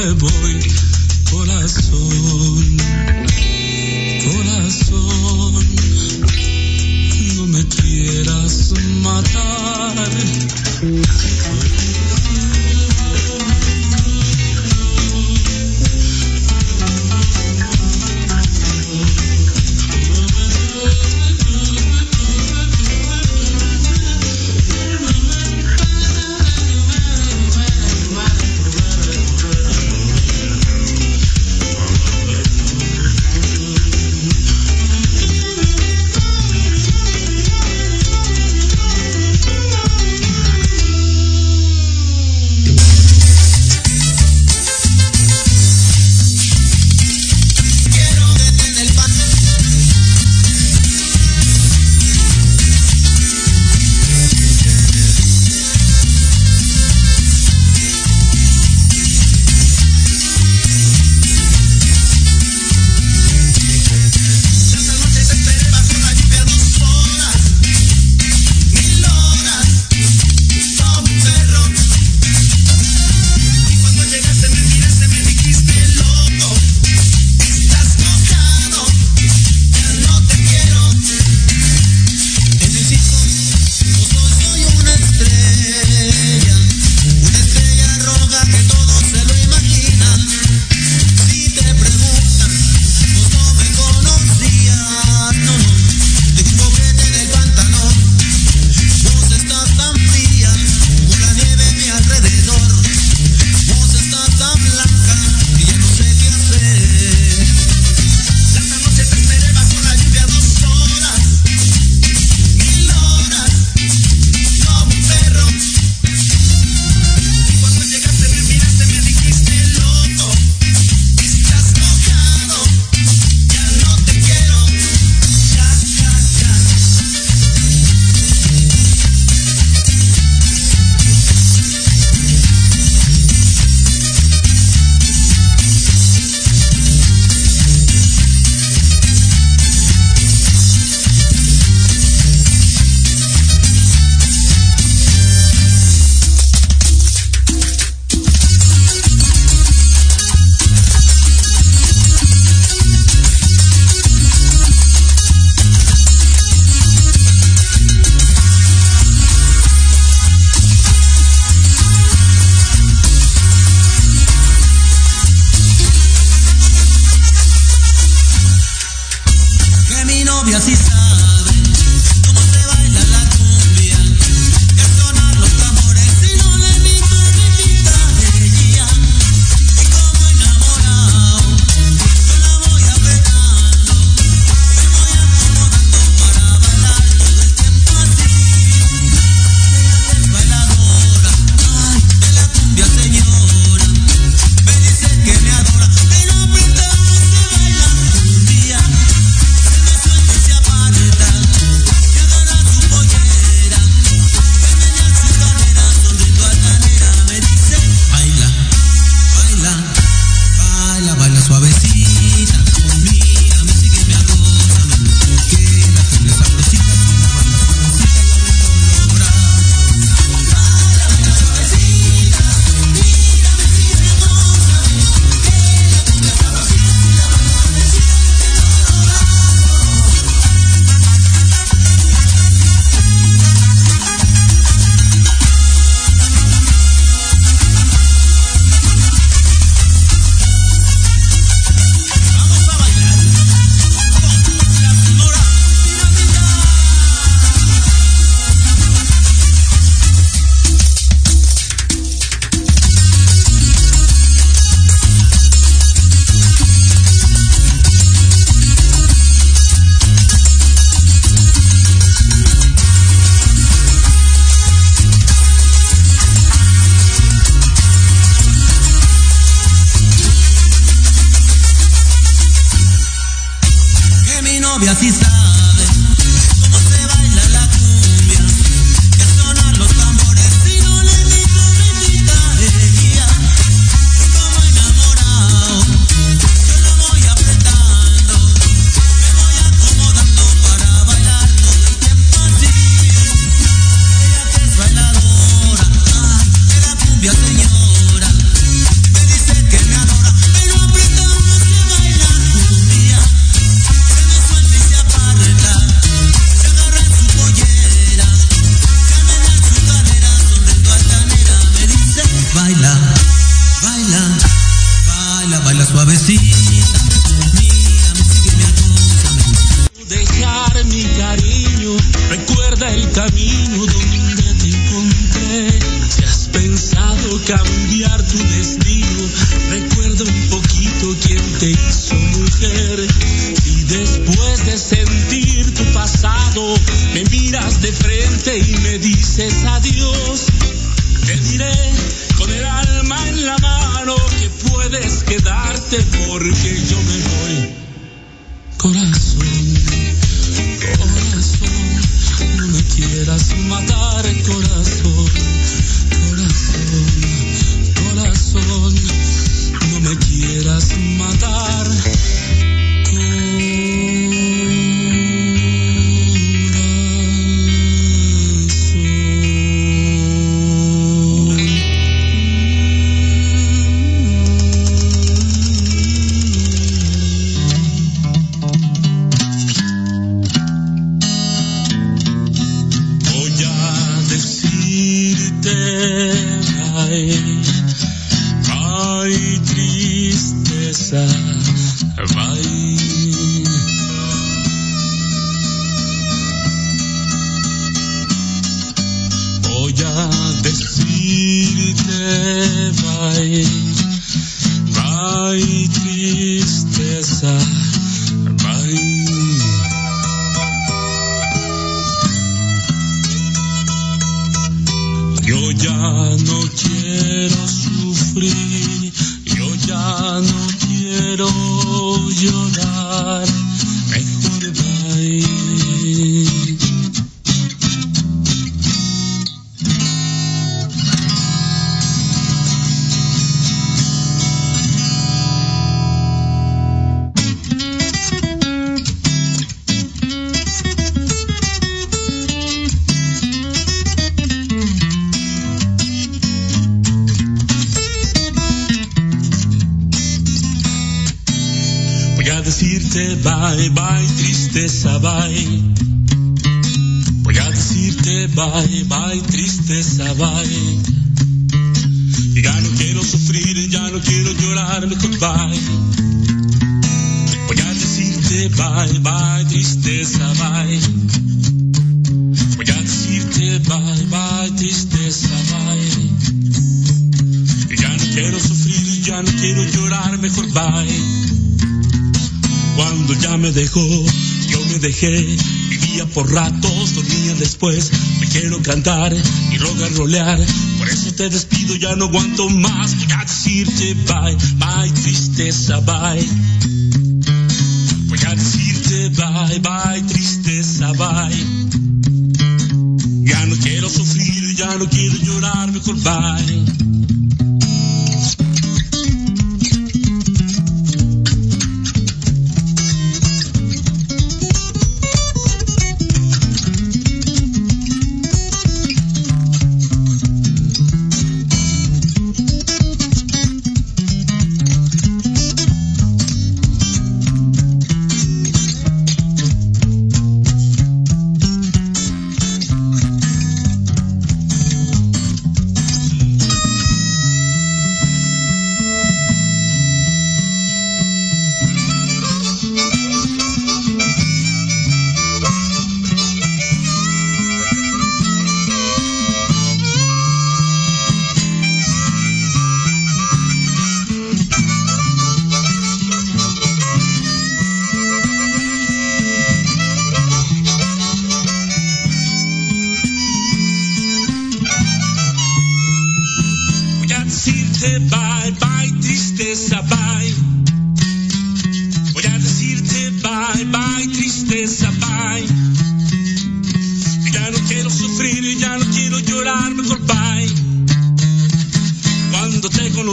me cambiar tu destino, recuerda un poquito quién te hizo mujer. Y después de sentir tu pasado, me miras de frente y me dices adiós. Te diré con el alma en la mano que puedes quedarte porque yo me voy. Corazón, corazón, no me quieras matar, corazón, corazón, corazón, no me quieras matar. Tristeza bye. Voy a decirte bye bye tristeza bye. Ya no quiero sufrir, ya no quiero llorar, mejor bye. Voy a decirte bye bye tristeza bye. Voy a decirte bye bye tristeza bye. Ya no quiero sufrir, ya no quiero llorar, mejor bye. Cuando ya me dejó, dejé, vivía por ratos, dormía después, me quiero cantar y rogar rolear, por eso te despido, ya no aguanto más, voy a decirte bye, bye tristeza, bye. Voy a decirte bye, bye tristeza, bye. Ya no quiero sufrir, ya no quiero llorar, mejor bye.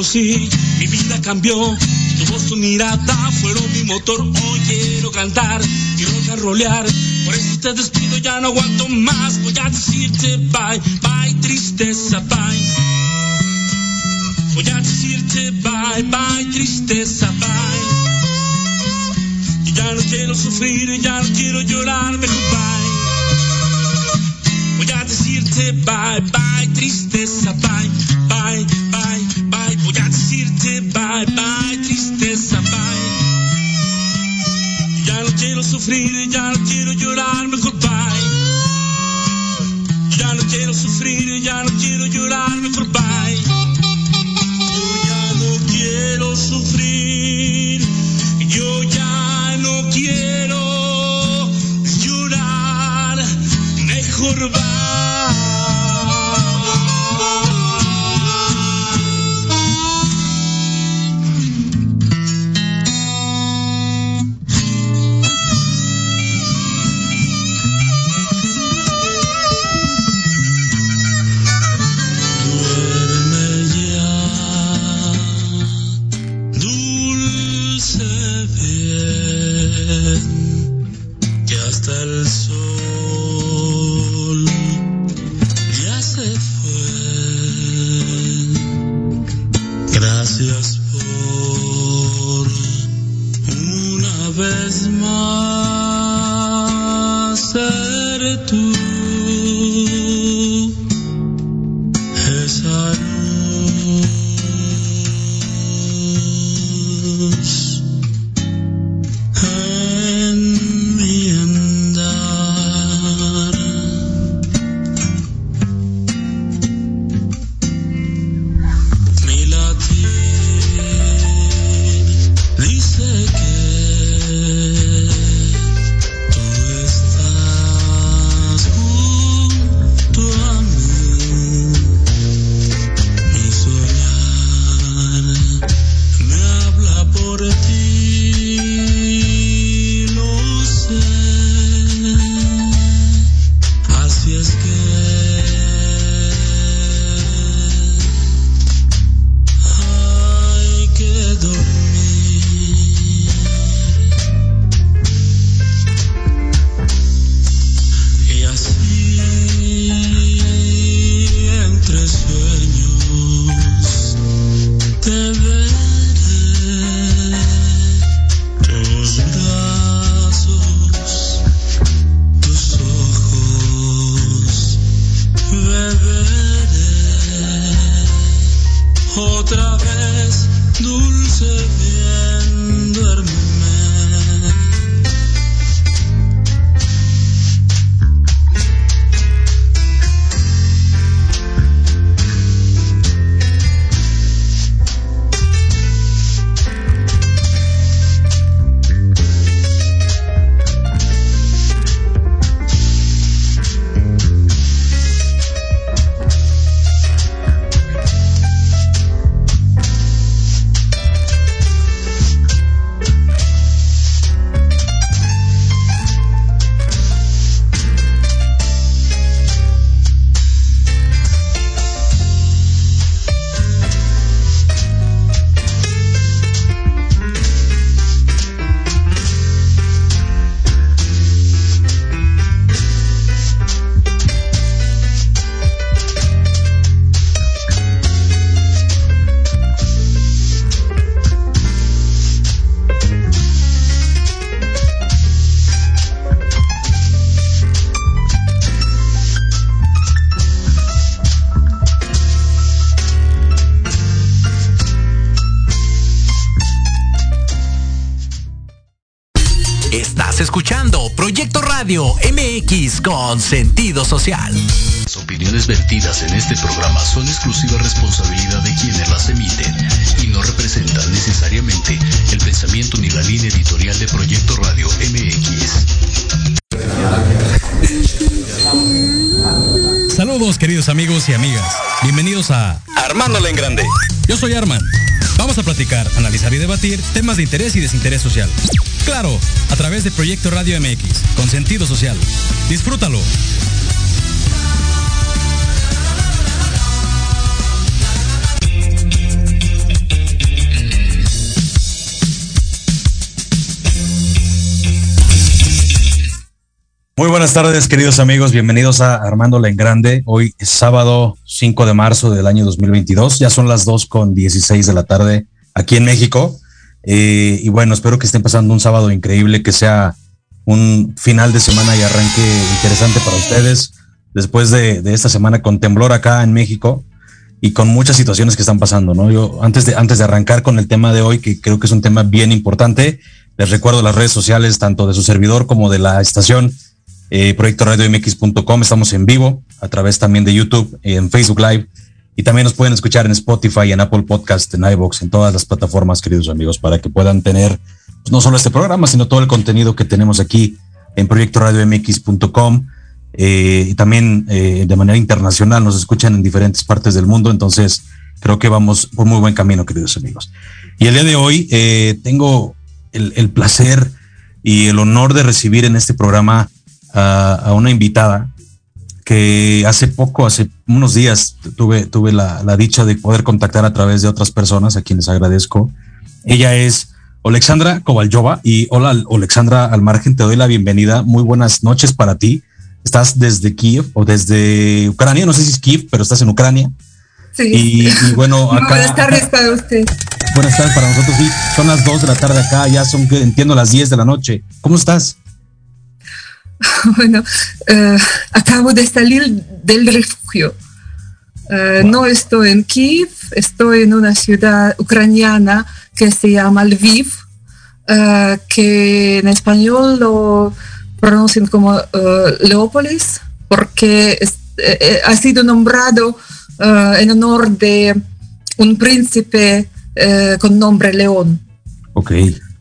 Conocí, mi vida cambió. Tu voz, tu mirada fueron mi motor. Hoy quiero cantar and rollear. Por eso te despido, ya no aguanto más. Voy a decirte bye, bye, tristeza, bye. Voy a decirte bye, bye, tristeza, bye. Y ya no quiero sufrir, ya no quiero llorar, mejor bye. Voy a decirte bye, bye, tristeza, bye, bye, Y que Radio MX con sentido social. Las opiniones vertidas en este programa son exclusiva responsabilidad de quienes las emiten y no representan necesariamente el pensamiento ni la línea editorial de Proyecto Radio MX. Saludos queridos amigos y amigas. Bienvenidos a Armándola en grande. Yo soy Arman. Vamos a platicar, analizar y debatir temas de interés y desinterés social. Claro, a través de Proyecto Radio MX, con sentido social. Disfrútalo. Muy buenas tardes, queridos amigos. Bienvenidos a Armándola en Grande. Hoy es sábado 5 de marzo del año 2022. Ya son las 2 con 16 de la tarde aquí en México. Eh, y bueno, espero que estén pasando un sábado increíble, que sea un final de semana y arranque interesante para ustedes. Después de, esta semana con temblor acá en México y con muchas situaciones que están pasando, ¿no? Yo antes de, antes de arrancar con el tema de hoy, que creo que es un tema bien importante, les recuerdo las redes sociales, tanto de su servidor como de la estación, eh, proyecto radio mx.com. Estamos en vivo a través también de YouTube, en Facebook Live. Y también nos pueden escuchar en Spotify, en Apple Podcast, en iBox, en todas las plataformas, queridos amigos, para que puedan tener pues, no solo este programa, sino todo el contenido que tenemos aquí en proyecto radio mx.com. Eh, y también eh, de manera internacional nos escuchan en diferentes partes del mundo. Entonces, creo que vamos por muy buen camino, queridos amigos. Y el día de hoy eh, tengo el, placer y el honor de recibir en este programa a, una invitada que hace poco, hace unos días, tuve, tuve la, la, dicha de poder contactar a través de otras personas a quienes agradezco. Ella es Alexandra Kovaljova y hola Alexandra al margen, te doy la bienvenida. Muy buenas noches para ti. Estás desde Kiev o desde Ucrania, no sé si es Kiev, pero estás en Ucrania. Sí. Y, y bueno, acá, buenas tardes para usted. Buenas tardes para nosotros, sí. Son las 2 de la tarde acá, ya son, entiendo, las 10 de la noche. ¿Cómo estás? Bueno, uh, acabo de salir del refugio. Wow. No estoy en Kiev, estoy en una ciudad ucraniana que se llama Lviv, uh, que en español lo pronuncian como Leópolis, porque es, eh, ha sido nombrado en honor de un príncipe con nombre León. Ok,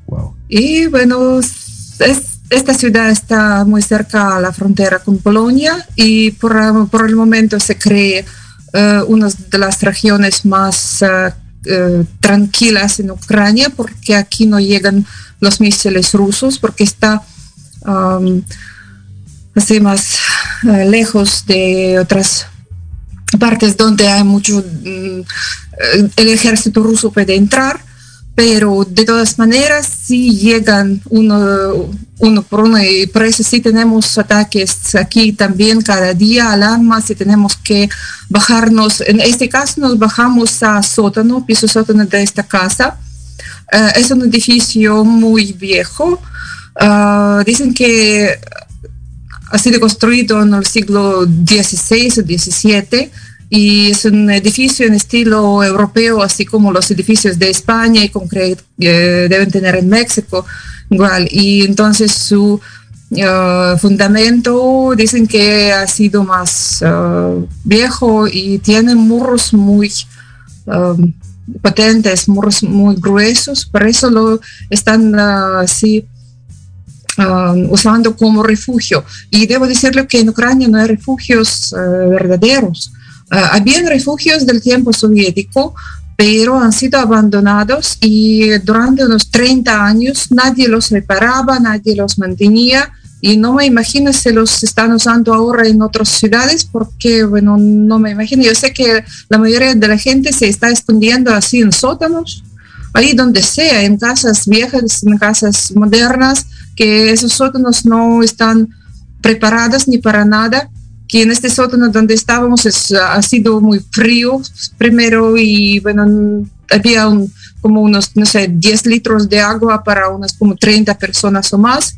wow. Y bueno, es, esta ciudad está muy cerca a la frontera con Polonia y por, el momento se cree uh, una de las regiones más uh, uh, tranquilas en Ucrania porque aquí no llegan los misiles rusos porque está así más lejos de otras partes donde hay mucho el ejército ruso puede entrar pero de todas maneras si llegan uno, uno por uno y por eso sí tenemos ataques aquí también cada día, alarmas y tenemos que bajarnos, en este caso nos bajamos a sótano, piso sótano de esta casa, uh, es un edificio muy viejo, uh, dicen que ha sido construido en el siglo XVI o XVII, y es un edificio en estilo europeo, así como los edificios de España y con que eh, deben tener en México igual. Y entonces su uh, fundamento dicen que ha sido más uh, viejo y tiene muros muy um, potentes, muros muy gruesos, por eso lo están uh, así. Um, usando como refugio. Y debo decirle que en Ucrania no hay refugios verdaderos. Uh, habían refugios del tiempo soviético, pero han sido abandonados y durante unos 30 años nadie los reparaba, nadie los mantenía y no me imagino si los están usando ahora en otras ciudades porque, bueno, no me imagino. Yo sé que la mayoría de la gente se está escondiendo así en sótanos, ahí donde sea, en casas viejas, en casas modernas, que esos sótanos no están preparados ni para nada que en este sótano donde estábamos es, ha sido muy frío primero y bueno, había un, como unos, no sé, 10 litros de agua para unas como 30 personas o más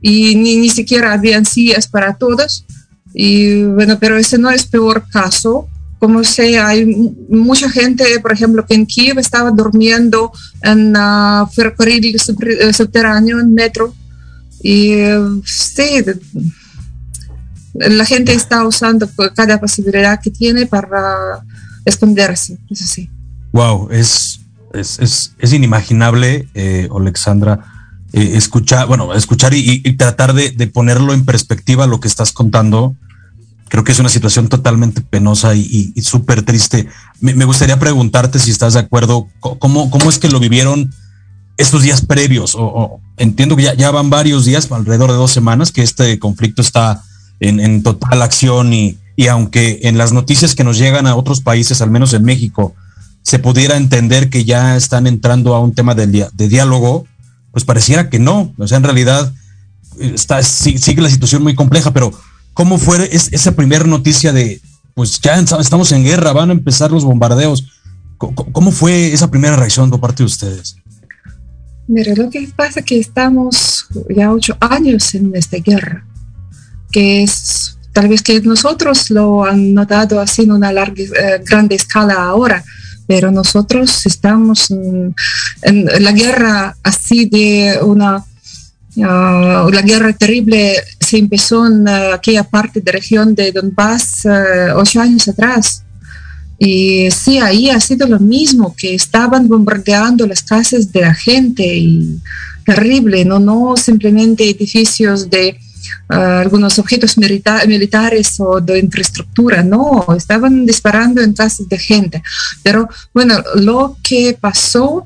y ni, ni siquiera habían sillas para todos. Y bueno, pero ese no es peor caso. Como sé, hay mucha gente, por ejemplo, que en Kiev estaba durmiendo en uh, ferrocarril subterráneo, en metro. Y uh, sí, la gente está usando cada posibilidad que tiene para esconderse, eso sí. Wow, es, es, es, es inimaginable, eh, Alexandra, eh, escuchar, bueno, escuchar y, tratar de, de, ponerlo en perspectiva lo que estás contando. Creo que es una situación totalmente penosa y, y, y súper triste. Me, gustaría preguntarte si estás de acuerdo, ¿cómo, cómo es que lo vivieron estos días previos? O entiendo que ya, ya van varios días, alrededor de dos semanas, que este conflicto está en, en total acción y, y, aunque en las noticias que nos llegan a otros países, al menos en México, se pudiera entender que ya están entrando a un tema de, de diálogo, pues pareciera que no. O sea, en realidad está, sigue la situación muy compleja, pero ¿cómo fue es, esa primera noticia de, pues ya estamos en guerra, van a empezar los bombardeos? ¿Cómo, cómo fue esa primera reacción por parte de ustedes? Mira, lo que pasa es que estamos ya ocho años en esta guerra que es tal vez que nosotros lo han notado así en una larga, eh, grande escala ahora, pero nosotros estamos en, en la guerra así de una, uh, la guerra terrible se empezó en aquella parte de región de Donbass ocho años atrás. Y sí, ahí ha sido lo mismo, que estaban bombardeando las casas de la gente y terrible, no, no simplemente edificios de algunos objetos militares o de infraestructura, no, estaban disparando en casas de gente. Pero bueno, lo que pasó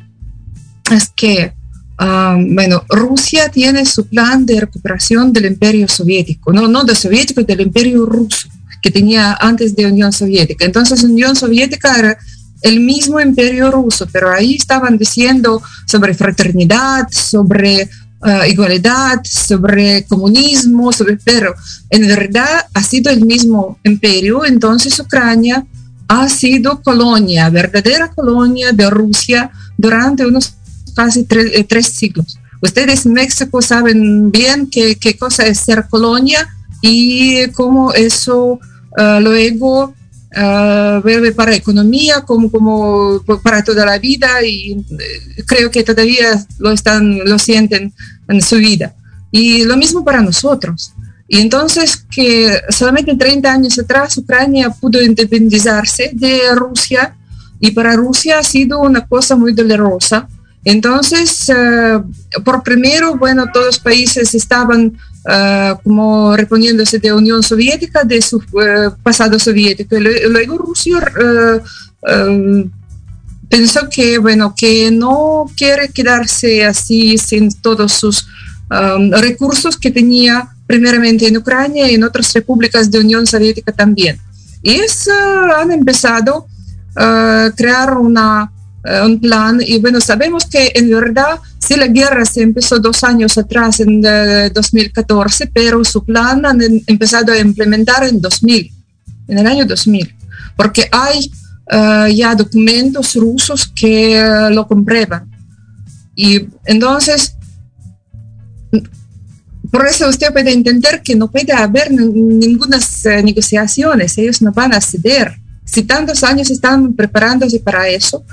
es que, ah, bueno, Rusia tiene su plan de recuperación del imperio soviético, no, no del soviético, del imperio ruso que tenía antes de Unión Soviética. Entonces, Unión Soviética era el mismo imperio ruso, pero ahí estaban diciendo sobre fraternidad, sobre uh, igualdad, sobre comunismo, sobre, pero en verdad ha sido el mismo imperio, entonces Ucrania ha sido colonia, verdadera colonia de Rusia durante unos casi tres, eh, tres siglos. Ustedes en México saben bien qué, qué cosa es ser colonia y cómo eso Ah, luego uh, para economía como, como para toda la vida y eh, creo que todavía lo están, lo sienten en su vida. Y lo mismo para nosotros. Y entonces que solamente 30 años atrás Ucrania pudo independizarse de Rusia y para Rusia ha sido una cosa muy dolorosa. Entonces, eh, por primero, bueno, todos los países estaban Ah, como reponiéndose de Unión Soviética, de su eh, pasado soviético. Luego Rusia eh, eh, pensó que, bueno, que no quiere quedarse así sin todos sus recursos que tenía primeramente en Ucrania y en otras repúblicas de Unión Soviética también. Y es, han empezado a crear una un plan y bueno, sabemos que en verdad si la guerra se empezó dos años atrás, en 2014, eh, pero su plan han empezado a implementar en 2000, en el año 2000, porque hay eh, ya documentos rusos que lo comprueban. Y entonces, por eso usted puede entender que no puede haber ninguna negociaciones, ellos no van a ceder. Si tantos años están preparándose para eso,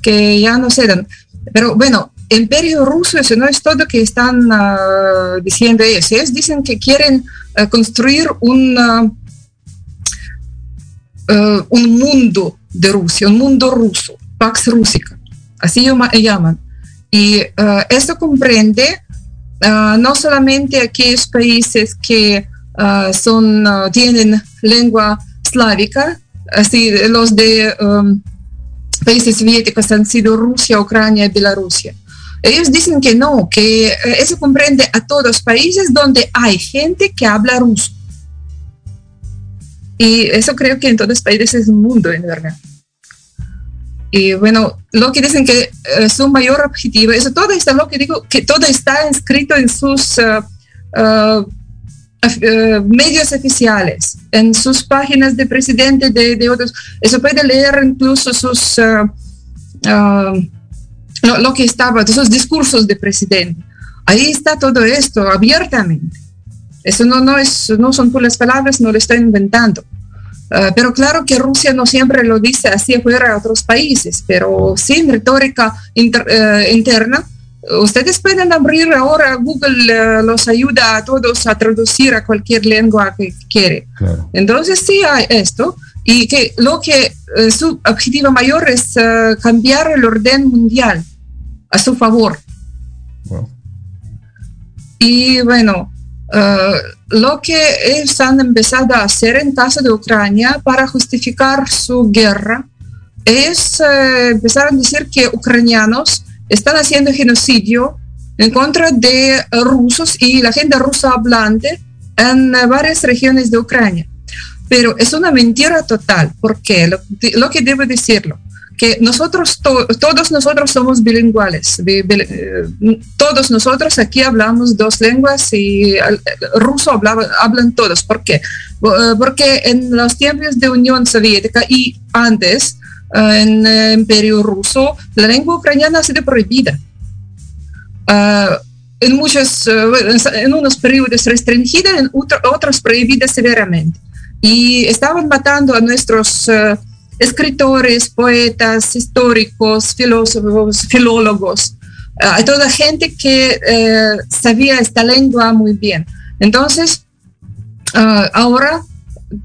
que ya no se dan. Pero bueno, imperio ruso, eso no es todo que están ah, diciendo ellos. Ellos dicen que quieren ah, construir un, ah, un mundo de Rusia, un mundo ruso, Pax Rusica, así llaman. Y esto comprende no solamente aquellos países que son, tienen lengua eslávica, así los de um, países soviéticos han sido Rusia, Ucrania y Bielorrusia. Ellos dicen que no, que eh, eso comprende a todos los países donde hay gente que habla ruso. Y eso creo que en todos los países es un mundo, en verdad. Y bueno, lo que dicen que eh, su mayor objetivo, eso todo está, lo que digo, que todo está inscrito en sus uh, uh, medios oficiales, en sus páginas de presidente de, de otros. Eso puede leer incluso sus, uh, lo, lo, que estaba, sus discursos de presidente. Ahí está todo esto abiertamente. Eso no, no, es, no son puras palabras, no lo estoy inventando. Uh, pero claro que Rusia no siempre lo dice así afuera a otros países, pero sin retórica inter, interna Ustedes pueden abrir ahora, Google eh, los ayuda a todos a traducir a cualquier lengua que quiere. Entonces sí hay esto y que lo que eh, su objetivo mayor es eh, cambiar el orden mundial a su favor. Y bueno, lo que ellos han empezado a hacer en caso de Ucrania para justificar su guerra es empezar a decir que ucranianos están haciendo genocidio en contra de rusos y la gente rusa hablante en varias regiones de Ucrania. Pero es una mentira total, porque lo, lo que debo decirlo, que nosotros, todos nosotros somos bilingüales, eh, todos nosotros aquí hablamos dos lenguas y ruso hablan todos. ¿Por qué? Porque en los tiempos de Unión Soviética y antes, eh, en el imperio ruso, la lengua ucraniana ha sido prohibida. Eh, en muchos, eh, en unos periodos restringida, en otros prohibida severamente. Y estaban matando a nuestros escritores, poetas, históricos, filósofos, filólogos, a toda gente que sabía esta lengua muy bien. Entonces, ah, ahora,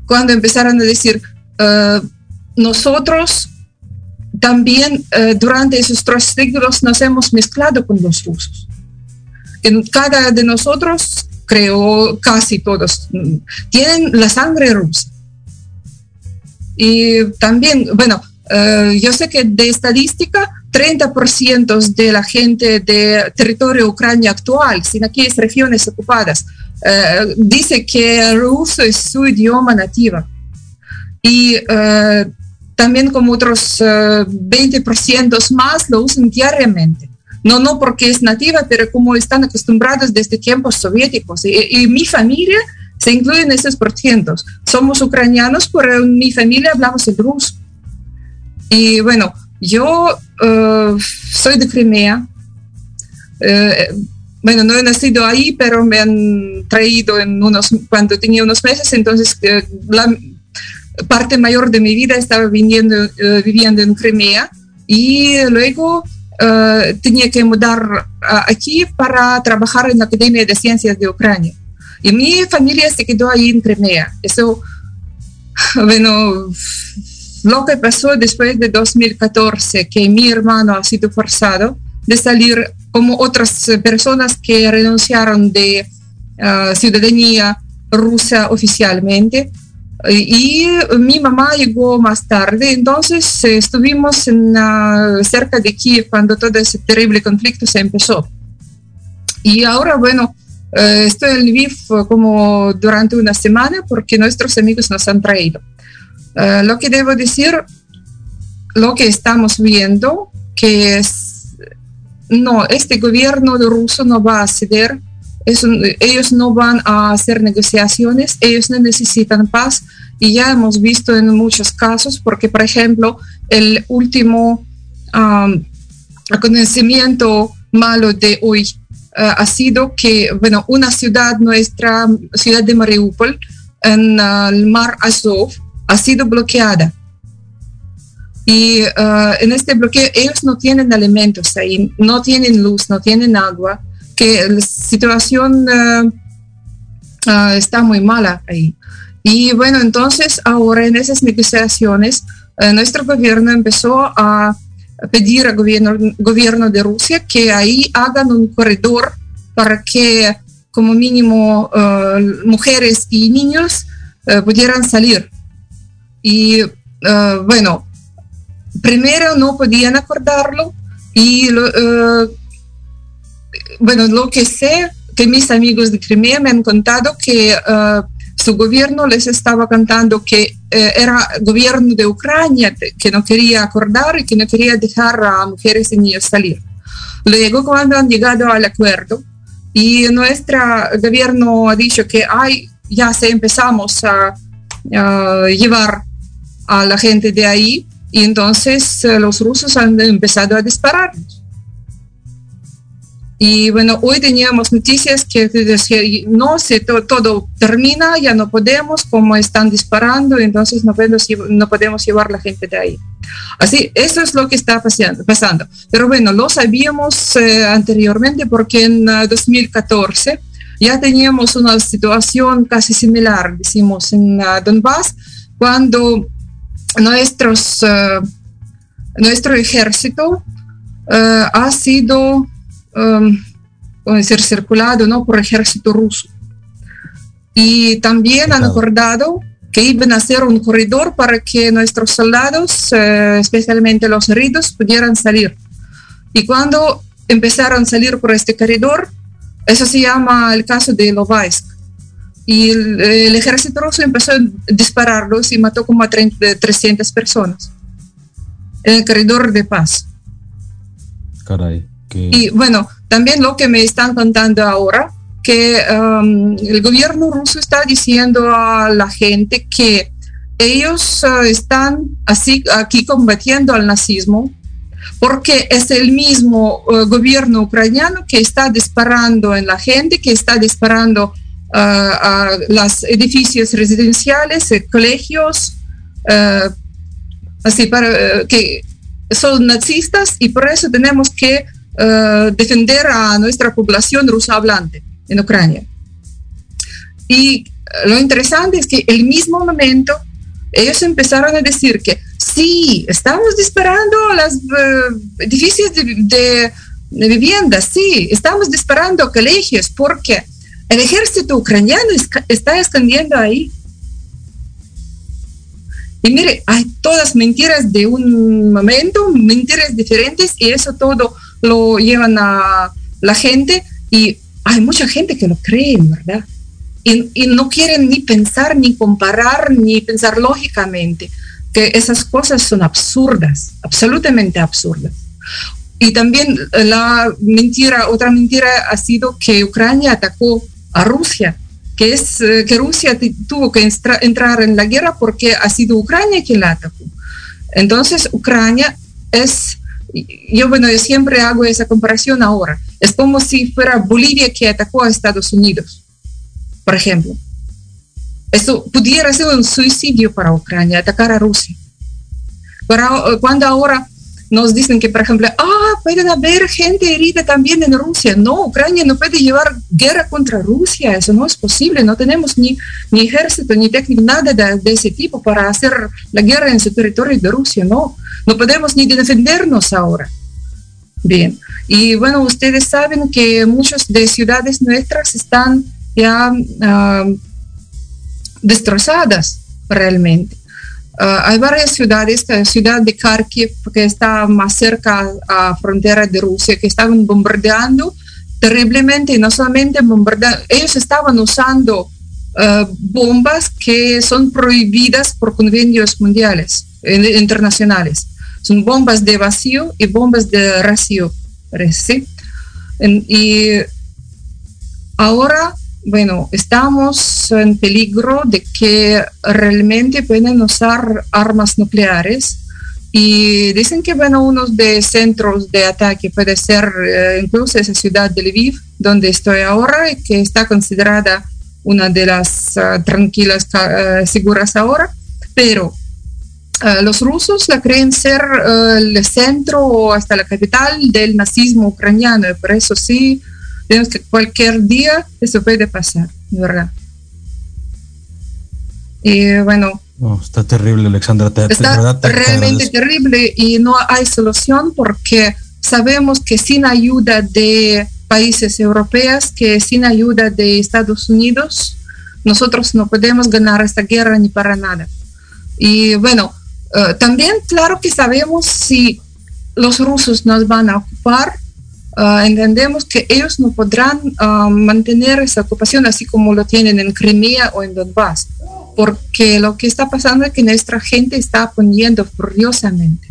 cuando empezaron a decir, nosotros también durante esos tres siglos nos hemos mezclado con los rusos. En cada de nosotros, creo, casi todos, tienen la sangre rusa. Y también, bueno, yo sé que de estadística 30% de la gente de territorio Ucrania actual, sin aquellas regiones ocupadas, eh, dice que ruso es su idioma nativo. Y eh, también como otros 20% eh, más lo usan diariamente. No, no porque es nativa, pero como están acostumbrados desde tiempos soviéticos. Y, mi familia se incluye en esos porcientos. Somos ucranianos, pero en mi familia hablamos el ruso. Y bueno, yo uh, soy de Crimea. Uh, bueno, no he nacido ahí, pero me han traído en unos, cuando tenía unos meses, entonces uh, la parte mayor de mi vida estaba viviendo, viviendo en Crimea y luego tenía que mudar aquí para trabajar en la Academia de Ciencias de Ucrania. Y mi familia se quedó ahí en Crimea. Eso, bueno, lo que pasó después de 2014, que mi hermano ha sido forzado de salir como otras personas que renunciaron de ah, ciudadanía rusa oficialmente. Y mi mamá llegó más tarde, entonces estuvimos en, cerca de Kiev cuando todo ese terrible conflicto se empezó. Y ahora, bueno, eh, estoy en Lviv como durante una semana porque nuestros amigos nos han traído. Eh, lo que debo decir, lo que estamos viendo, que es, no, este gobierno ruso no va a ceder, ellos no van a hacer negociaciones, ellos no necesitan paz y ya hemos visto en muchos casos, porque por ejemplo, el último acontecimiento malo de hoy eh, ha sido que, bueno, una ciudad, nuestra ciudad de Mariupol, en el mar Azov, ha sido bloqueada. Y uh, en este bloqueo ellos no tienen alimentos ahí, no tienen luz, no tienen agua, que la situación uh, uh, está muy mala ahí. Y bueno, entonces ahora en esas negociaciones nuestro gobierno empezó a pedir al gobierno, gobierno de Rusia que ahí hagan un corredor para que como mínimo mujeres y niños pudieran salir y eh, bueno, primero no podían acordarlo y eh, bueno, lo que sé, que mis amigos de Crimea me han contado que eh, su gobierno les estaba cantando que era gobierno de Ucrania que no quería acordar y que no quería dejar a mujeres y niños salir. Luego, cuando han llegado al acuerdo y nuestro gobierno ha dicho que ay, ya se empezamos a, a llevar a la gente de ahí y entonces eh, los rusos han empezado a disparar. Y bueno, hoy teníamos noticias que decían, no, si todo termina, ya no podemos, como están disparando, entonces no podemos, no podemos llevar la gente de ahí. Así, eso es lo que está pasando. Pero bueno, lo sabíamos eh, anteriormente porque en 2014 eh, ya teníamos una situación casi similar, decimos, en Donbass, cuando nuestros, eh, nuestro ejército ha sido, um, decir, circulado ¿no? por el ejército ruso. Y también han acordado que iban a hacer un corredor para que nuestros soldados, eh, especialmente los heridos, pudieran salir. Y cuando empezaron a salir por este corredor, eso se llama el caso de Lovaisk y el, ejército ruso empezó a dispararlos y mató como a 300 personas en el corredor de paz. Caray. Y bueno, también lo que me están contando ahora, que um, el gobierno ruso está diciendo a la gente que ellos uh, están así aquí combatiendo al nazismo porque es el mismo uh, gobierno ucraniano que está disparando en la gente, que está disparando a los edificios residenciales, eh, colegios, así para que son nazistas y por eso tenemos que defender a nuestra población rusa hablante en Ucrania. Y lo interesante es que el mismo momento ellos empezaron a decir que sí, estamos disparando los edificios de, de, viviendas, sí, estamos disparando colegios porque el ejército ucraniano está escondiendo ahí. Y mire, hay todas mentiras de un momento, mentiras diferentes, y eso todo lo llevan a la gente, y hay mucha gente que lo cree, ¿verdad? Y, y no quieren ni pensar, ni comparar, ni pensar lógicamente, que esas cosas son absurdas, absolutamente absurdas. Y también la mentira, otra mentira ha sido que Ucrania atacó a Rusia que es eh, que Rusia tuvo que entrar en la guerra porque ha sido Ucrania quien la atacó. Entonces, Ucrania es, yo bueno, yo siempre hago esa comparación ahora, es como si fuera Bolivia que atacó a Estados Unidos, por ejemplo. Eso pudiera ser un suicidio para Ucrania, atacar a Rusia. Pero cuando ahora nos dicen que, por ejemplo, ah, pueden haber gente herida también en Rusia. No, Ucrania no puede llevar guerra contra Rusia, eso no es posible. No tenemos ni, ni ejército, ni técnica, nada de, ese tipo para hacer la guerra en su territorio de Rusia. No, no podemos ni defendernos ahora. Bien, y bueno, ustedes saben que muchas de ciudades nuestras están ya ah, destrozadas realmente. Ah, hay varias ciudades, la ciudad de Kharkiv, que está más cerca a la frontera de Rusia, que estaban bombardeando terriblemente, no solamente bombardeando, ellos estaban usando ah, bombas que son prohibidas por convenios mundiales, internacionales. Son bombas de vacío y bombas de racio. ¿sí? y ahora bueno, estamos en peligro de que realmente pueden usar armas nucleares y dicen que, bueno, uno de centros de ataque puede ser eh, incluso esa ciudad de Lviv, donde estoy ahora, que está considerada una de las ah, tranquilas, uh, seguras ahora, pero los rusos la creen ser el centro o hasta la capital del nazismo ucraniano, y por eso sí que cualquier día eso puede pasar, ¿verdad? Y bueno. está terrible, Alexandra. está realmente terrible y no hay solución porque sabemos que sin ayuda de países europeos, que sin ayuda de Estados Unidos, nosotros no podemos ganar esta guerra ni para nada. Y bueno, eh, también claro que sabemos si los rusos nos van a ocupar, Ah, entendemos que ellos no podrán ah, mantener esa ocupación así como lo tienen en Crimea o en Donbass, porque lo que está pasando es que nuestra gente está poniendo furiosamente.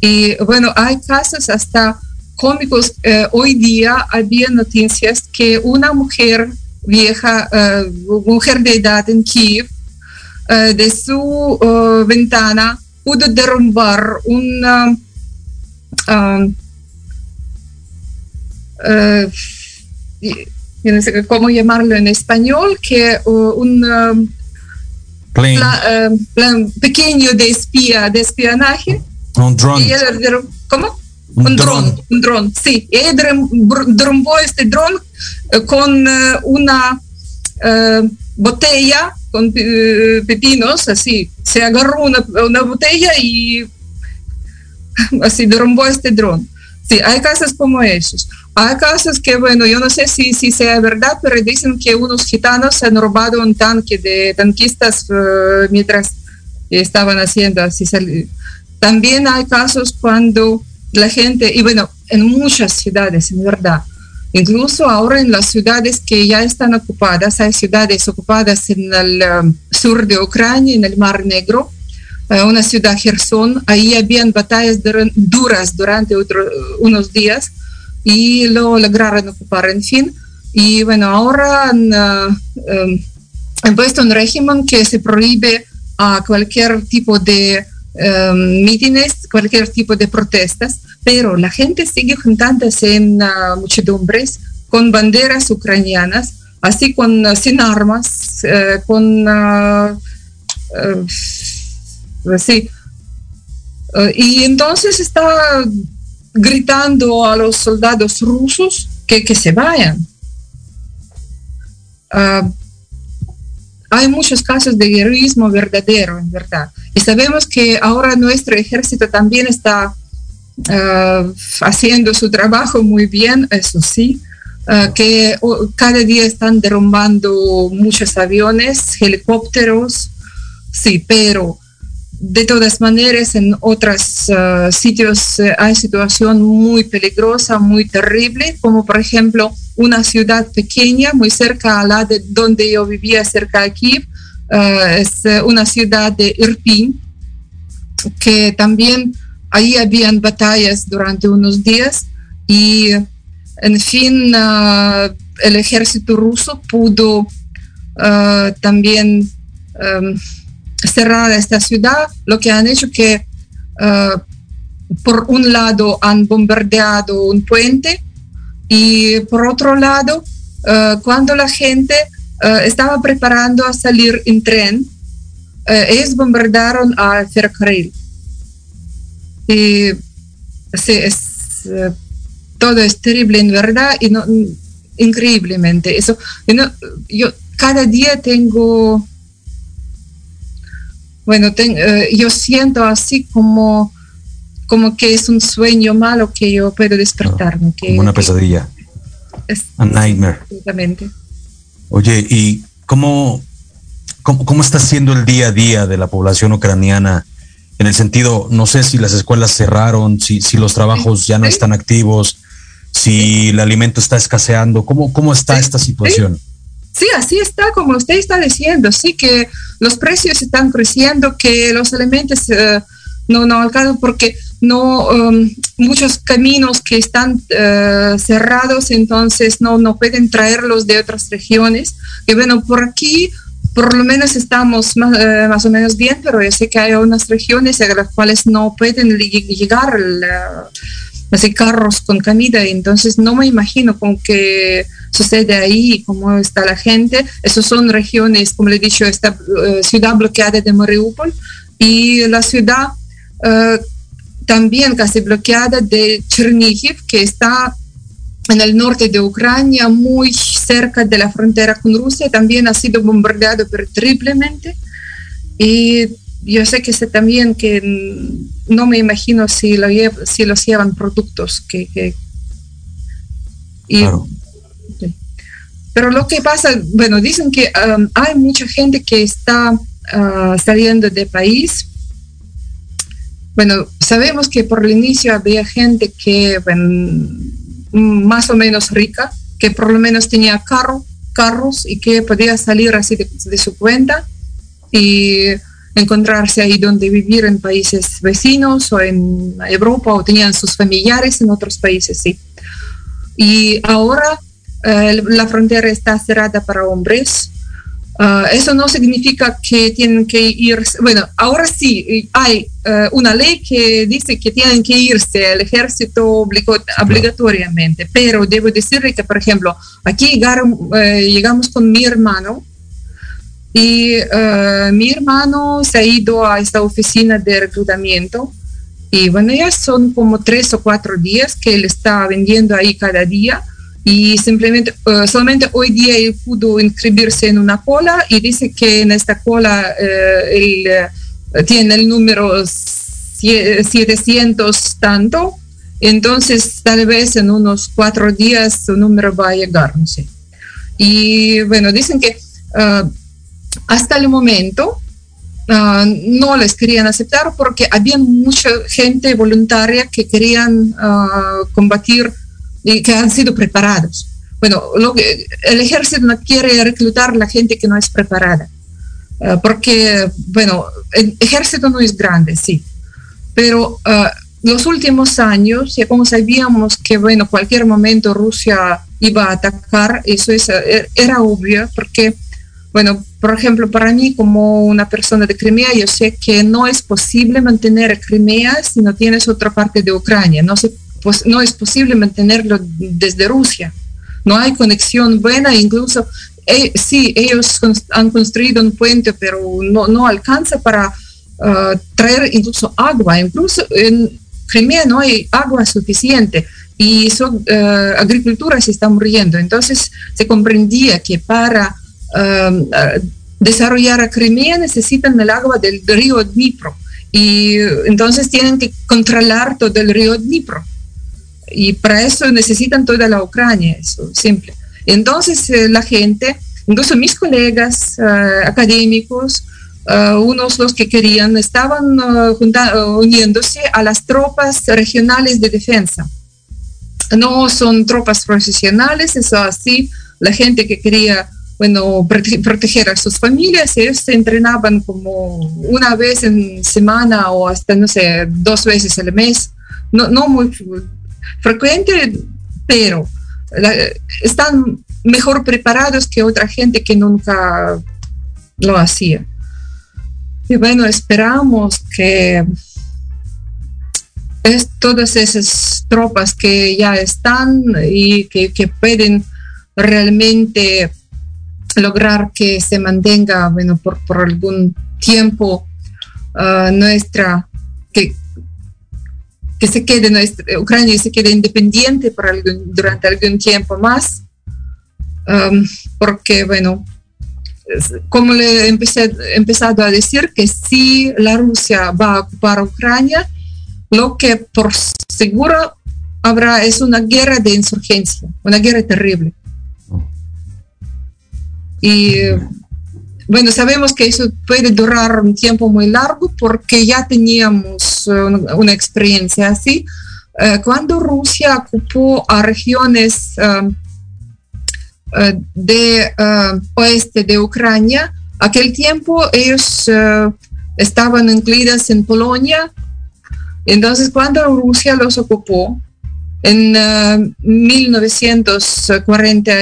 Y bueno, hay casos hasta cómicos. Eh, hoy día había noticias que una mujer vieja, uh, mujer de edad en Kiev, uh, de su ventana pudo derrumbar una... Eh, no sé cómo llamarlo en español, que un um, um, pequeño de espía, de espionaje. Un dron. ¿Cómo? Un, dron. Un dron, sí. Y derrumbó este dron eh, con eh, una botella con pepinos, así. Se agarró una, una botella y así derrumbó este dron. Sí, hay casos como esos. Hay casos que, bueno, yo no sé si, si sea verdad, pero dicen que unos gitanos han robado un tanque de tanquistas eh, mientras estaban haciendo así. También hay casos cuando la gente, y bueno, en muchas ciudades, en verdad, incluso ahora en las ciudades que ya están ocupadas, hay ciudades ocupadas en el um, sur de Ucrania, en el Mar Negro, eh, una ciudad Gerson, ahí habían batallas duras durante unos días y lo lograron ocupar, en fin. Y bueno, ahora han, uh, puesto un régimen que se prohíbe a cualquier tipo de um, mítines, cualquier tipo de protestas, pero la gente sigue juntándose en uh, muchedumbres con banderas ucranianas, así con, uh, sin armas, uh, con... así. y entonces está gritando a los soldados rusos que, que se vayan. Ah, hay muchos casos de guerrillismo verdadero, en verdad. Y sabemos que ahora nuestro ejército también está uh, haciendo su trabajo muy bien, eso sí, uh, que cada día están derrumbando muchos aviones, helicópteros, sí, pero de todas maneras en otros uh, sitios uh, hay situación muy peligrosa, muy terrible, como por ejemplo una ciudad pequeña muy cerca a la de donde yo vivía, cerca de aquí, uh, es una ciudad de Irpin, que también ahí habían batallas durante unos días y en fin el ejército ruso pudo también um, cerrada esta ciudad, lo que han hecho que uh, por un lado han bombardeado un puente y por otro lado, uh, cuando la gente uh, estaba preparando a salir en tren, ellos bombardearon al ferrocarril. Y sí, es, todo es terrible en verdad y no, increíblemente. Eso, no, yo cada día tengo bueno, eh, yo siento así como, como que es un sueño malo que yo puedo despertarme. que, como una pesadilla. Es, A nightmare. Exactamente. Oye, ¿y cómo, cómo, cómo está siendo el día a día de la población ucraniana? En el sentido, no sé si las escuelas cerraron, si, si los trabajos ya no están activos, si el alimento está escaseando. ¿Cómo, cómo está esta situación? Sí, así está, como usted está diciendo, sí que los precios están creciendo, que los alimentos uh, no, no alcanzan porque no um, muchos caminos que están uh, cerrados, entonces no, no pueden traerlos de otras regiones. Y bueno, por aquí por lo menos estamos más, uh, más o menos bien, pero yo sé que hay unas regiones a las cuales no pueden llegar así carros con comida, entonces no me imagino con que sucede ahí, cómo está la gente. Esas son regiones, como le he dicho, esta uh, ciudad bloqueada de Mariupol y la ciudad uh, también casi bloqueada de Chernihiv, que está en el norte de Ucrania, muy cerca de la frontera con Rusia, también ha sido bombardeado triplemente. Y yo sé que sé también que no me imagino si, lo si los llevan productos que... que y, claro. Pero lo que pasa, bueno, dicen que um, hay mucha gente que está uh, saliendo del país. Bueno, sabemos que por el inicio había gente que, bueno, más o menos rica, que por lo menos tenía carro, carros y que podía salir así de, de su cuenta y encontrarse ahí donde vivir en países vecinos o en Europa o tenían sus familiares en otros países, sí. Y ahora uh, la frontera está cerrada para hombres. Uh, eso no significa que tienen que ir, bueno, ahora sí, hay uh, una ley que dice que tienen que irse al ejército obligo, obligatoriamente, pero debo decirle que, por ejemplo, aquí llegaron, llegamos con mi hermano y mi hermano se ha ido a esta oficina de reclutamiento y bueno, ya son como tres o cuatro días que él está vendiendo ahí cada día y simplemente, uh, solamente hoy día él pudo inscribirse en una cola y dice que en esta cola uh, él uh, tiene el número 700 tanto, entonces tal vez en unos cuatro días su número va a llegar, no sé. Y bueno, dicen que hasta el momento Uh, no les querían aceptar porque había mucha gente voluntaria que querían uh, combatir y que han sido preparados. Bueno, el ejército no quiere reclutar a la gente que no es preparada, uh, porque, bueno, el ejército no es grande, sí, pero los últimos años, como sabíamos que, bueno, cualquier momento Rusia iba a atacar, eso es, era obvio, porque, bueno, por ejemplo, para mí como una persona de Crimea, yo sé que no es posible mantener Crimea si no tienes otra parte de Ucrania, no se pues no es posible mantenerlo desde Rusia. No hay conexión buena, incluso eh, sí, ellos han construido un puente, pero no, no alcanza para uh, traer incluso agua. Incluso en Crimea no hay agua suficiente y su uh, agricultura se está muriendo. Entonces se comprendía que para uh, desarrollar Crimea necesitan el agua del río Dnipro y entonces tienen que controlar todo el río Dnipro. Y para eso necesitan toda la Ucrania, eso, simple. Entonces eh, la gente, incluso mis colegas eh, académicos, eh, unos los que querían, estaban uniéndose a las tropas regionales de defensa. No son tropas profesionales, eso así, la gente que quería bueno, proteger a sus familias, ellos se entrenaban como una vez en semana o hasta, no sé, dos veces al mes. No, no muy frecuente, pero están mejor preparados que otra gente que nunca lo hacía. Y bueno, esperamos que es, todas esas tropas que ya están y que, que pueden realmente lograr que se mantenga, bueno, por, por algún tiempo uh, nuestra, que, que se quede nuestra, Ucrania se quede independiente por durante algún tiempo más, porque, bueno, como le he empezado a decir, que si la Rusia va a ocupar Ucrania, lo que por seguro habrá es una guerra de insurgencia, una guerra terrible. Y bueno, sabemos que eso puede durar un tiempo muy largo porque ya teníamos eh, una experiencia así. Eh, cuando Rusia ocupó a regiones uh, de oeste de Ucrania, aquel tiempo ellos estaban incluidos en Polonia. Entonces, cuando Rusia los ocupó, en 1940,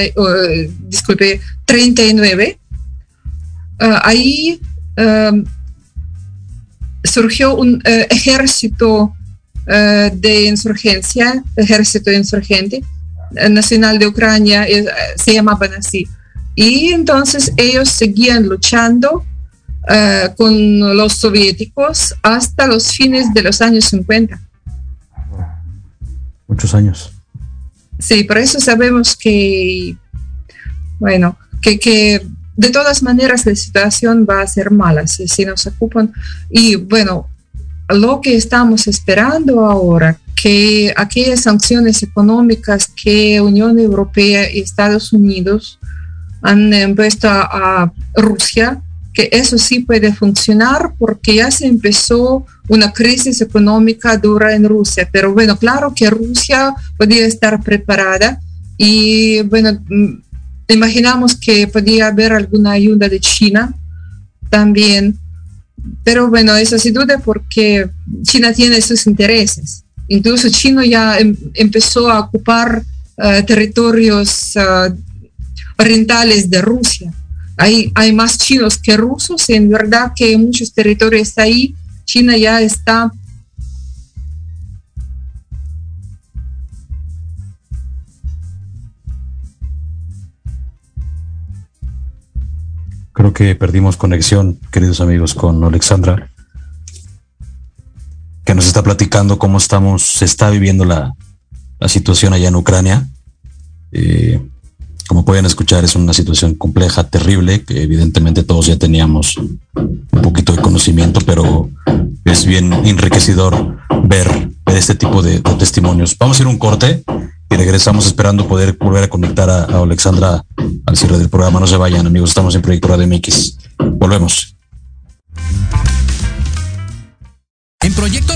disculpe, 39, ah, ahí ah, surgió un eh, ejército de insurgencia, ejército insurgente nacional de Ucrania, se llamaban así. Y entonces ellos seguían luchando con los soviéticos hasta los fines de los años 50. Muchos años. Sí, por eso sabemos que, bueno, que, de todas maneras la situación va a ser mala si, si nos ocupan. Y bueno, lo que estamos esperando ahora, que aquellas sanciones económicas que Unión Europea y Estados Unidos han impuesto a, Rusia, que eso sí puede funcionar porque ya se empezó una crisis económica dura en Rusia. Pero bueno, claro que Rusia podía estar preparada y bueno, imaginamos que podía haber alguna ayuda de China también, pero bueno, eso sin duda porque China tiene sus intereses. Incluso China ya em, empezó a ocupar eh, territorios uh, orientales de Rusia. Hay, hay más chinos que rusos y en verdad que muchos territorios ahí China ya está Creo que perdimos conexión, queridos amigos, con Alexandra, que nos está platicando cómo estamos, se está viviendo la, situación allá en Ucrania. Eh, como pueden escuchar, es una situación compleja, terrible, que evidentemente todos ya teníamos un poquito de conocimiento, pero es bien enriquecedor ver, este tipo de, testimonios. Vamos a ir un corte y regresamos esperando poder volver a conectar a, Alexandra al cierre del programa. No se vayan, amigos, estamos en Proyecto Radio MX. Volvemos. En Proyecto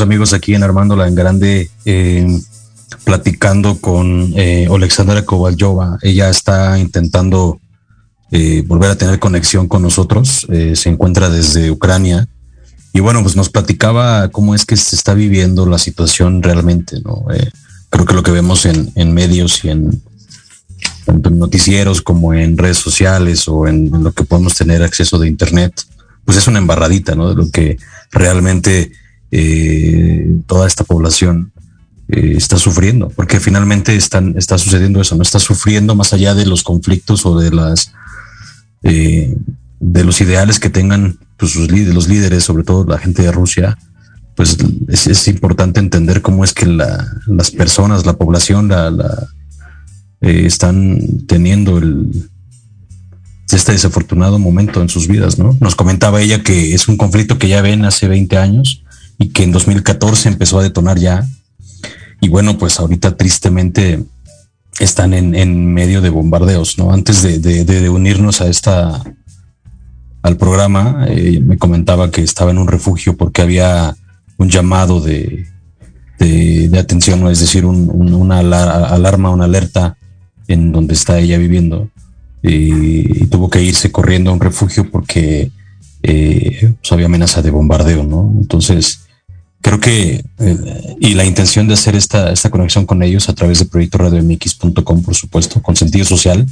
Amigos, aquí en Armándola en Grande, eh, platicando con eh, Alexandra Kovalyova. Ella está intentando eh, volver a tener conexión con nosotros. Eh, se encuentra desde Ucrania. Y bueno, pues nos platicaba cómo es que se está viviendo la situación realmente, ¿no? creo que lo que vemos en, en medios y en, tanto en noticieros como en redes sociales o en, en, lo que podemos tener acceso de internet, pues es una embarradita, ¿no? De lo que realmente eh, toda esta población eh, está sufriendo, porque finalmente está sucediendo eso, no está sufriendo más allá de los conflictos o de las eh, de los ideales que tengan pues, sus líderes, los líderes, sobre todo la gente de Rusia, pues es, importante entender cómo es que la, las personas, la población, la, están teniendo este desafortunado momento en sus vidas, ¿no? Nos comentaba ella que es un conflicto que ya ven hace 20 años y que en 2014 empezó a detonar ya. Y bueno, pues ahorita tristemente están en, en medio de bombardeos, ¿no? Antes de, unirnos a esta, al programa, eh, me comentaba que estaba en un refugio porque había un llamado de, de, de atención, es decir, un, un, una alarma, una alerta en donde está ella viviendo. Y, y tuvo que irse corriendo a un refugio porque eh, pues había amenaza de bombardeo, ¿no? Entonces, creo que eh, y la intención de hacer esta, esta conexión con ellos a través de proyecto radiomx.com, por supuesto, con sentido social,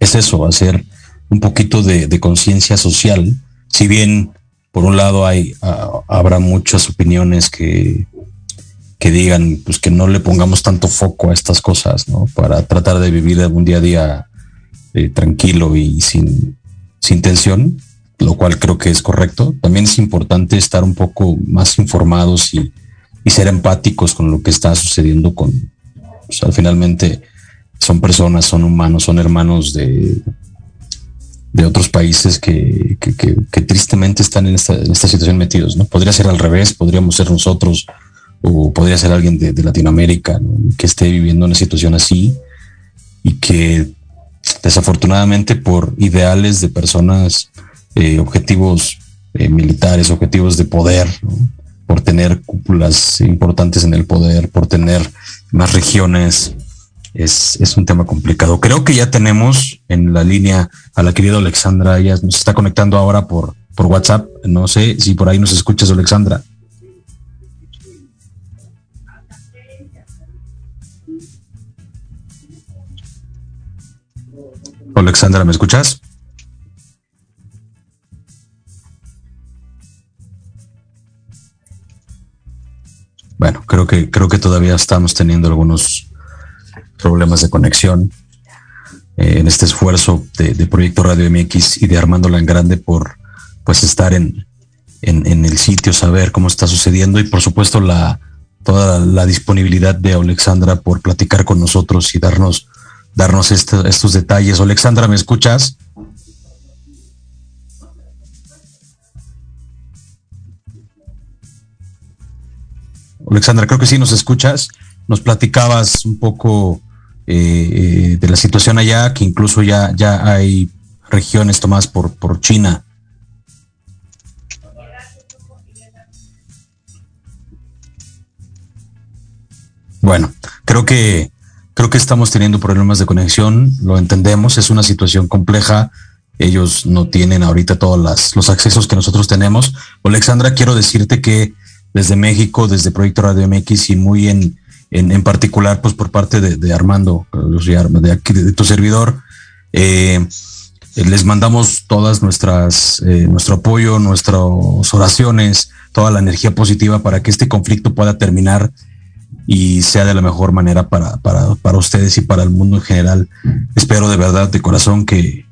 es eso, hacer un poquito de, conciencia social. Si bien, por un lado, hay habrá muchas opiniones que, que digan pues que no le pongamos tanto foco a estas cosas, ¿no? Para tratar de vivir un día a día eh, tranquilo y sin, sin tensión lo cual creo que es correcto. También es importante estar un poco más informados y, ser empáticos con lo que está sucediendo con, o finalmente son personas, son humanos, son hermanos de, de otros países que, tristemente están en esta, en situación metidos, ¿no? Podría ser al revés, podríamos ser nosotros o podría ser alguien de, Latinoamérica ¿no? que esté viviendo una situación así y que desafortunadamente por ideales de personas eh, objetivos eh, militares, objetivos de poder, por tener cúpulas importantes en el poder, por tener más regiones. Es, es, un tema complicado. Creo que ya tenemos en la línea a la querida Alexandra, ella nos está conectando ahora por, por WhatsApp. No sé si por ahí nos escuchas, Alexandra. Alexandra, ¿me escuchas? Bueno, creo que, creo que todavía estamos teniendo algunos problemas de conexión eh, en este esfuerzo de, Proyecto Radio MX y de Armándola en Grande por pues estar en, en, el sitio, saber cómo está sucediendo y por supuesto la toda la, la disponibilidad de Alexandra por platicar con nosotros y darnos darnos este, estos detalles. Alexandra, ¿me escuchas? Alexandra, creo que sí nos escuchas. Nos platicabas un poco eh, de la situación allá, que incluso ya, ya hay regiones tomadas por, por China. Bueno, creo que creo que estamos teniendo problemas de conexión, lo entendemos, es una situación compleja. Ellos no tienen ahorita todos las, los accesos que nosotros tenemos. Alexandra, quiero decirte que desde México, desde Proyecto Radio MX y muy en, en, en particular, pues por parte de, Armando, de, aquí, de tu servidor. Eh, les mandamos todas nuestras, eh, nuestro apoyo, nuestras oraciones, toda la energía positiva para que este conflicto pueda terminar y sea de la mejor manera para, para, para ustedes y para el mundo en general. Espero de verdad, de corazón, que,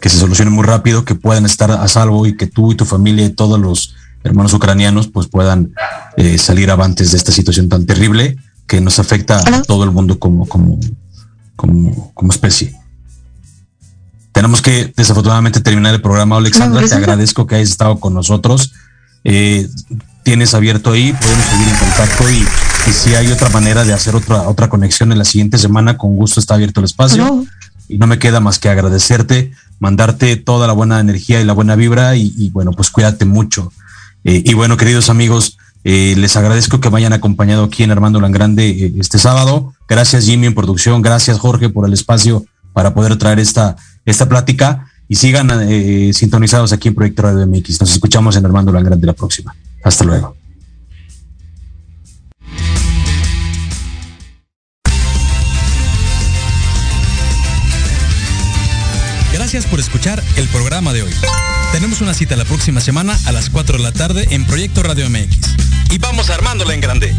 que se solucione muy rápido, que puedan estar a salvo y que tú y tu familia y todos los hermanos ucranianos pues puedan eh, salir avantes de esta situación tan terrible que nos afecta a todo el mundo como, como, como, como especie. Tenemos que desafortunadamente terminar el programa, Alexandra. Te agradezco que hayas estado con nosotros. Eh, tienes abierto ahí, podemos seguir en contacto y, y, si hay otra manera de hacer otra, otra conexión en la siguiente semana, con gusto está abierto el espacio. Y no me queda más que agradecerte, mandarte toda la buena energía y la buena vibra y, y bueno, pues cuídate mucho. Eh, y bueno, queridos amigos, Eh, les agradezco que me hayan acompañado aquí en Armando Langrande eh, este sábado. Gracias Jimmy en producción, gracias Jorge por el espacio para poder traer esta, esta plática y sigan sintonizados aquí en Proyecto Radio MX. Nos escuchamos en Armando Langrande la próxima. Hasta luego. Gracias por escuchar el programa de hoy. Tenemos una cita la próxima semana a las 4 de la tarde en Proyecto Radio MX. Y vamos armándola en grande.